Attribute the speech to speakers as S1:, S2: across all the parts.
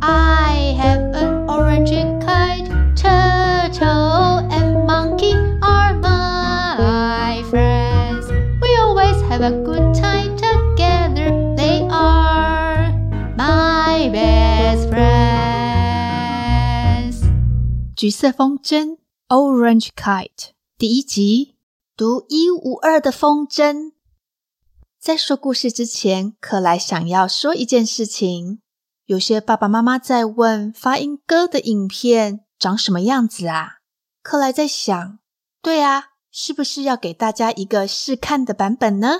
S1: I have an orange kite. Turtle and monkey are my friends. We always have a good time together. They are my best friends.
S2: 橘色风筝 Orange Kite 第一集，独一无二的风筝。在说故事之前，克莱想要说一件事情。 有些爸爸妈妈在问发音歌的影片长什么样子啊？克莱在想，对啊，是不是要给大家一个试看的版本呢？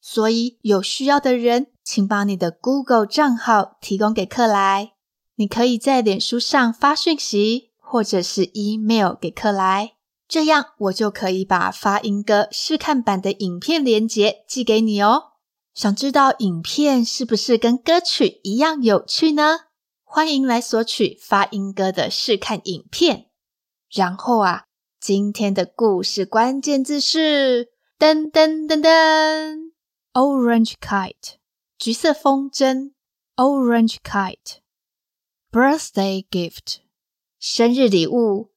S2: 所以有需要的人，请把你的 Google 账号提供给克莱，你可以在脸书上发讯息，或者是 email 给克莱。这样我就可以把发音歌试看版的影片连接寄给你哦。想知道影片是不是跟歌曲一样有趣呢？欢迎来索取发音歌的试看影片。然后啊，今天的故事关键字是噔噔噔噔，Orange kite，橘色风筝，Orange kite，Birthday gift，生日礼物。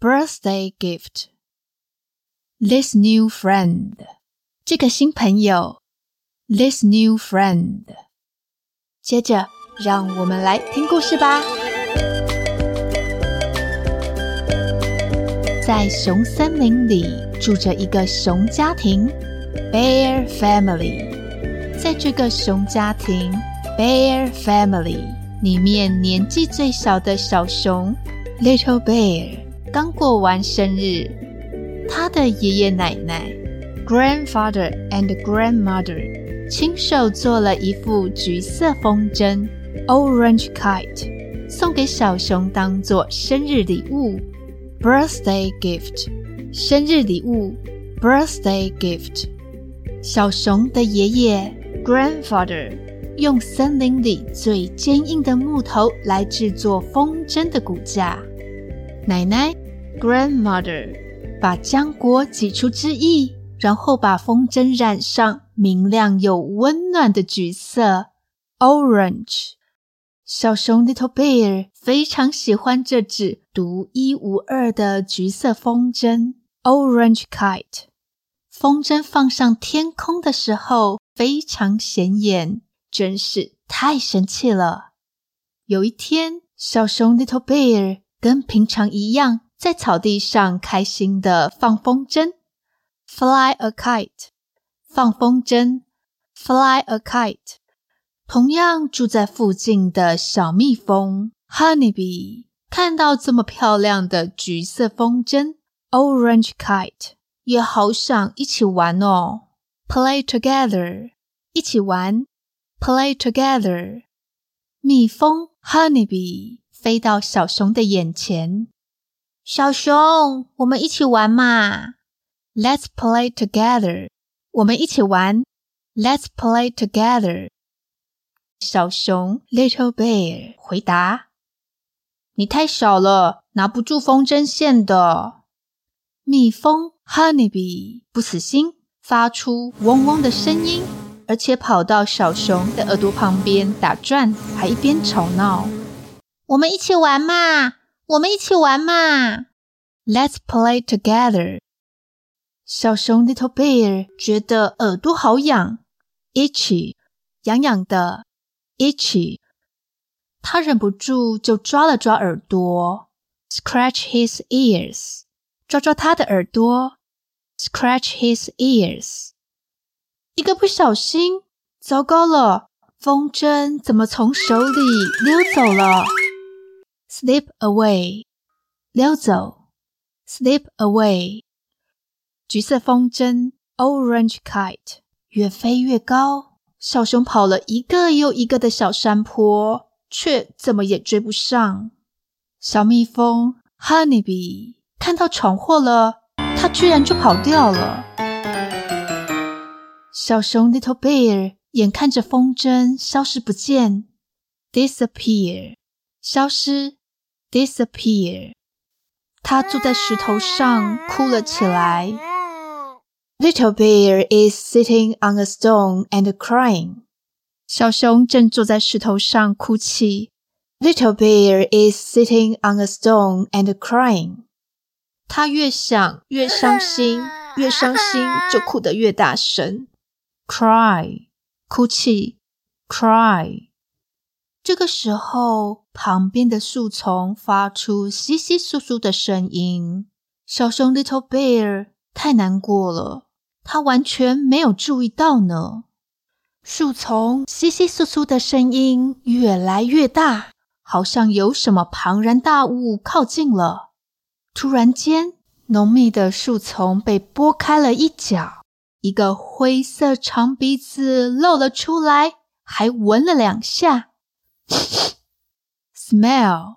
S2: Birthday gift. This new friend. 这个新朋友。This new friend. 接着，让我们来听故事吧。在熊森林里住着一个熊家庭，Bear Family。在这个熊家庭，Bear Family 里面，年纪最小的小熊，Little Bear。刚过完生日，他的爷爷奶奶 （grandfather and grandmother） 亲手做了一副橘色风筝 （orange kite），送给小熊当做生日礼物 （birthday gift）。生日礼物 （birthday gift）。小熊的爷爷 （grandfather） 用森林里最坚硬的木头来制作风筝的骨架，奶奶。Grandmother 把浆果挤出汁液，然后把风筝染上明亮又温暖的橘色 （orange）。小熊 Little Bear 非常喜欢这只独一无二的橘色风筝 （orange kite）。风筝放上天空的时候非常显眼，真是太神气了。有一天，小熊 Little Bear 跟平常一样。在草地上开心的放风筝，fly a kite，放风筝，fly a kite。同样住在附近的小蜜蜂，honeybee，看到这么漂亮的橘色风筝，orange kite，也好想一起玩哦，play together，一起玩，play together。蜜蜂，honeybee，飞到小熊的眼前。小熊，我们一起玩嘛！Let's play together。我们一起玩。Let's play together。小熊 Little Bear 回答：“你太小了，拿不住风筝线的。”蜜蜂 Honeybee 不死心，发出嗡嗡的声音，而且跑到小熊的耳朵旁边打转，还一边吵闹：“我们一起玩嘛！”我们一起玩嘛！Let's play together。小熊 Little Bear 觉得耳朵好痒，itchy，痒痒的，itchy。他忍不住就抓了抓耳朵，scratch his ears，抓抓他的耳朵，scratch his ears。一个不小心，糟糕了，风筝怎么从手里溜走了？Slip away，溜走。Slip away，橘色风筝，orange kite，越飞越高。小熊跑了一个又一个的小山坡，却怎么也追不上。小蜜蜂，honeybee，看到闯祸了，它居然就跑掉了。小熊 little bear 眼看着风筝消失不见，disappear，消失。disappear，他坐在石头上哭了起来。Little bear is sitting on a stone and crying。小熊正坐在石头上哭泣。Little bear is sitting on a stone and crying. 他越想越伤心，越伤心就哭得越大声。Cry，哭泣。Cry。这个时候，旁边的树丛发出窸窸窣窣的声音。小熊 Little Bear 太难过了，他完全没有注意到呢。树丛窸窸窣窣的声音越来越大，好像有什么庞然大物靠近了。突然间，浓密的树丛被拨开了一角，一个灰色长鼻子露了出来，还闻了两下。Smell，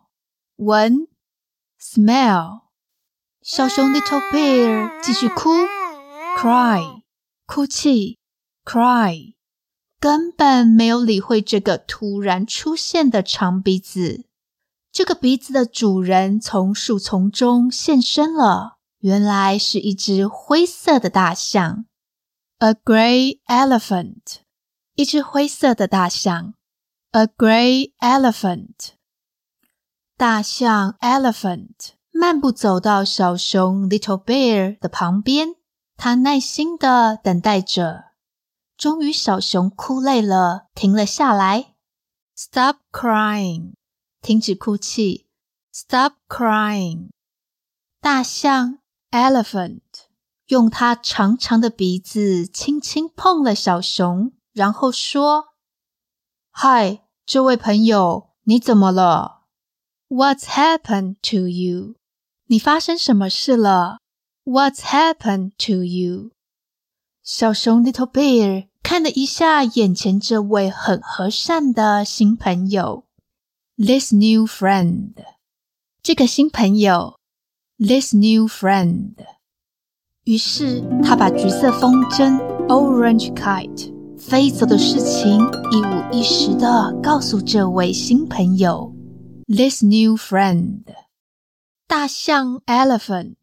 S2: 闻，smell。小熊 Little Bear 继续哭，cry，哭泣，cry，根本没有理会这个突然出现的长鼻子。这个鼻子的主人从树丛中现身了，原来是一只灰色的大象，a gray elephant，一只灰色的大象，a gray elephant，大象 elephant。漫步走到小熊 Little Bear 的旁边，他耐心的等待着。终于，小熊哭累了，停了下来。Stop crying，停止哭泣。Stop crying。大象 Elephant 用它长长的鼻子轻轻碰了小熊，然后说：“Hi，这位朋友，你怎么了？What's happened to you？” 你发生什么事了？What's happened to you？小熊 Little Bear 看了一下眼前这位很和善的新朋友，This new friend。这个新朋友，This new friend。于是他把橘色风筝 Orange Kite 飞走的事情一五一十的告诉这位新朋友，This new friend。大象 Elephant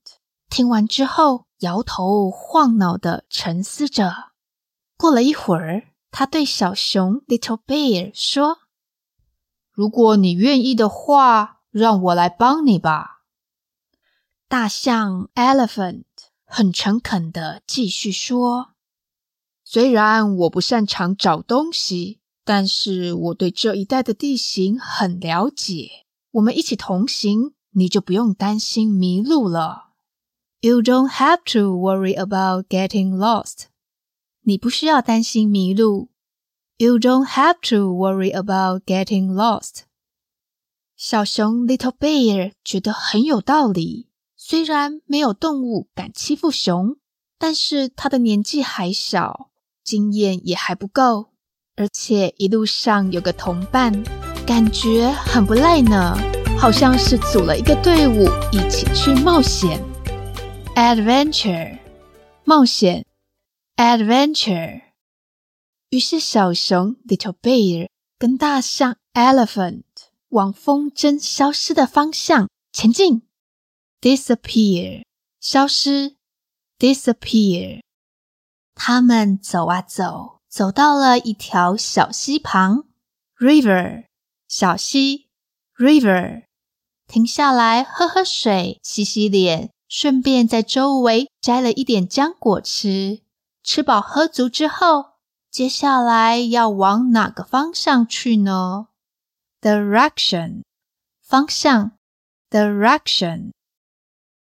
S2: 听完之后，摇头晃脑的沉思着。过了一会儿，他对小熊 Little Bear 说：“如果你愿意的话，让我来帮你吧。”大象 Elephant 很诚恳的继续说：“虽然我不擅长找东西，但是我对这一带的地形很了解。我们一起同行。”你就不用担心迷路了。You don't have to worry about getting lost。你不需要担心迷路。You don't have to worry about getting lost。小熊 Little Bear 觉得很有道理。虽然没有动物敢欺负熊，但是他的年纪还小，经验也还不够，而且一路上有个同伴，感觉很不赖呢。好像是组了一个队伍，一起去冒险。Adventure，冒险。Adventure。于是小熊 Little Bear 跟大象 Elephant 往风筝消失的方向前进。Disappear，消失。Disappear。他们走啊走，走到了一条小溪旁。River，小溪。River。停下来喝喝水，洗洗脸，顺便在周围摘了一点浆果吃。吃饱喝足之后，接下来要往哪个方向去呢？Direction，方向。Direction。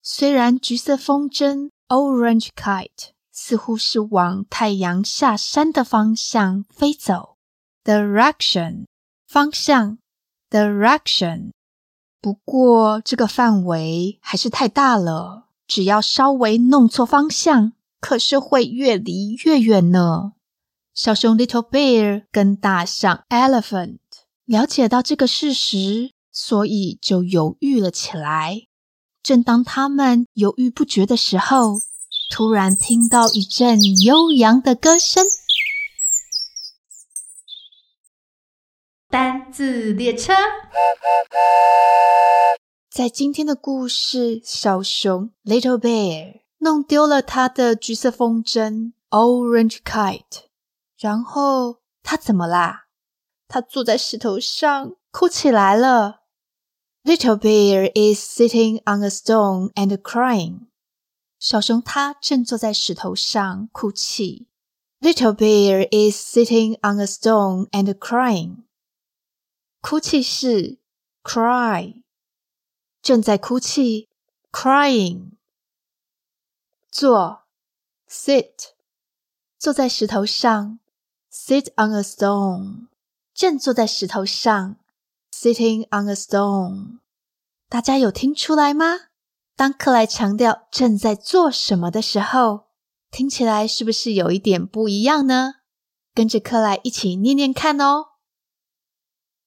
S2: 虽然橘色风筝 Orange Kite 似乎是往太阳下山的方向飞走。Direction，方向。Direction。不过，这个范围还是太大了，只要稍微弄错方向，可是会越离越远呢。小熊 Little Bear 跟大象 Elephant 了解到这个事实，所以就犹豫了起来。正当他们犹豫不决的时候，突然听到一阵悠扬的歌声。单字列车，在今天的故事，小熊 Little Bear 弄丢了他的橘色风筝 Orange Kite，然后他怎么啦？他坐在石头上 哭起来了。Little bear is sitting on a stone and crying. 小熊它正坐在石头上哭泣。Little bear is sitting on a stone and crying. 哭泣是 cry，正在哭泣 crying。坐 sit，坐在石头上 sit on a stone，正坐在石头上 sitting on a stone。大家有听出来吗？当克莱强调正在做什么的时候，听起来是不是有一点不一样呢？跟着克莱一起念念看哦。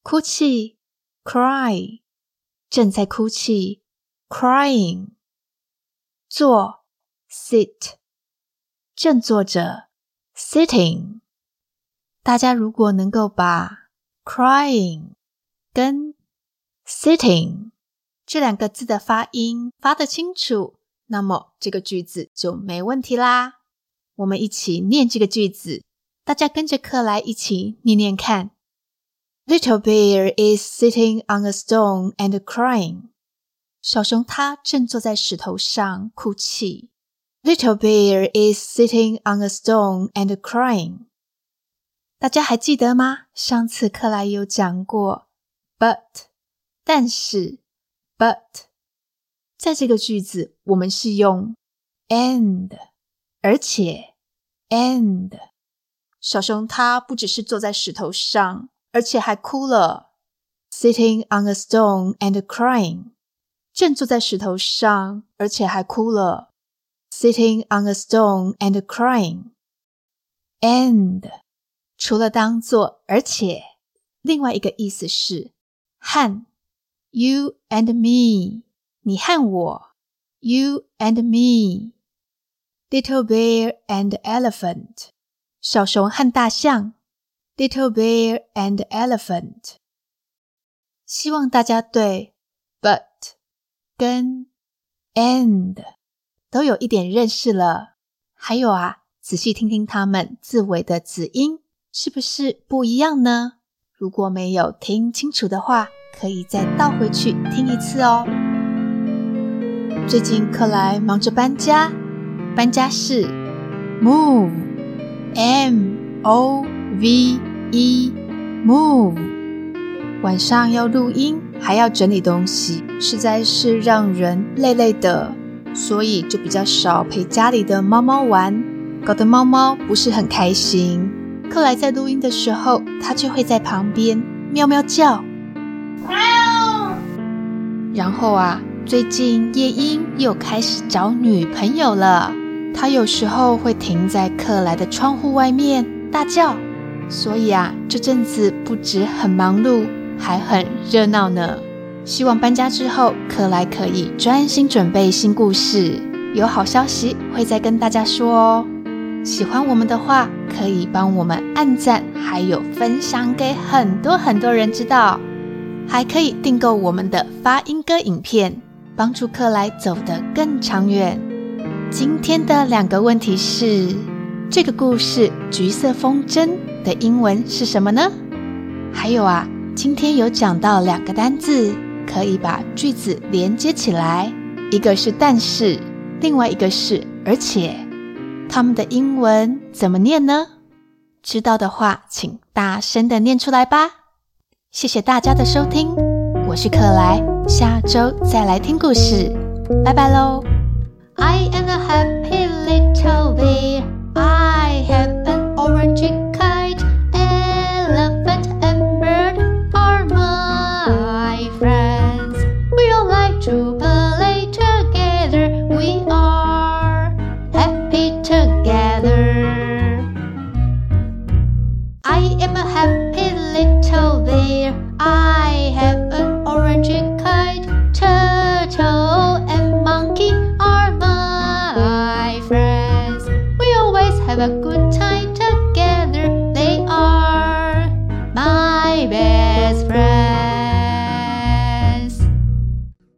S2: 哭泣，cry，正在哭泣，crying。坐，sit，正坐着，sitting。大家如果能够把 crying 跟 sitting 这两个字的发音发得清楚，那么这个句子就没问题啦。我们一起念这个句子，大家跟着克莱一起念念看。Little bear is sitting on a stone and crying. 小熊它正坐在石头上哭泣。Little bear is sitting on a stone and crying. 大家还记得吗？上次克莱有讲过，but 但是，but 在这个句子我们是用 and 而且 and 小熊它不只是坐在石头上。 而且还哭了，sitting on a stone and crying，正坐在石头上，而且还哭了，sitting on a stone and crying，and 除了当做而且，另外一个意思是和，you and me，你和我，you and me，little bear and elephant，小熊和大象。 Little bear and elephant。希望大家对 but 跟 and 都有一点认识了。还有啊，仔细听听它们字尾的子音是不是不一样呢？如果没有听清楚的话，可以再倒回去听一次哦。最近克莱忙着搬家，搬家是 move，m o v。一 move，晚上要录音，还要整理东西，实在是让人累累的，所以就比较少陪家里的猫猫玩，搞得猫猫不是很开心。克莱在录音的时候，它就会在旁边喵喵叫。然后啊，最近夜莺又开始找女朋友了，它有时候会停在克莱的窗户外面大叫。所以啊，这阵子不止很忙碌，还很热闹呢。希望搬家之后，克莱可以专心准备新故事，有好消息会再跟大家说哦。喜欢我们的话，可以帮我们按赞，还有分享给很多很多人知道。还可以订购我们的发音歌影片，帮助克莱走得更长远。今天的两个问题是：这个故事《橘色风筝》的英文是什么呢？还有啊，今天有讲到两个单字，可以把句子连接起来，一个是但是，另外一个是而且，它们的英文怎么念呢？知道的话，请大声的念出来吧。谢谢大家的收听，我是克莱，下周再来听故事，拜拜喽。
S1: I am a happy little bear. I have an orange Have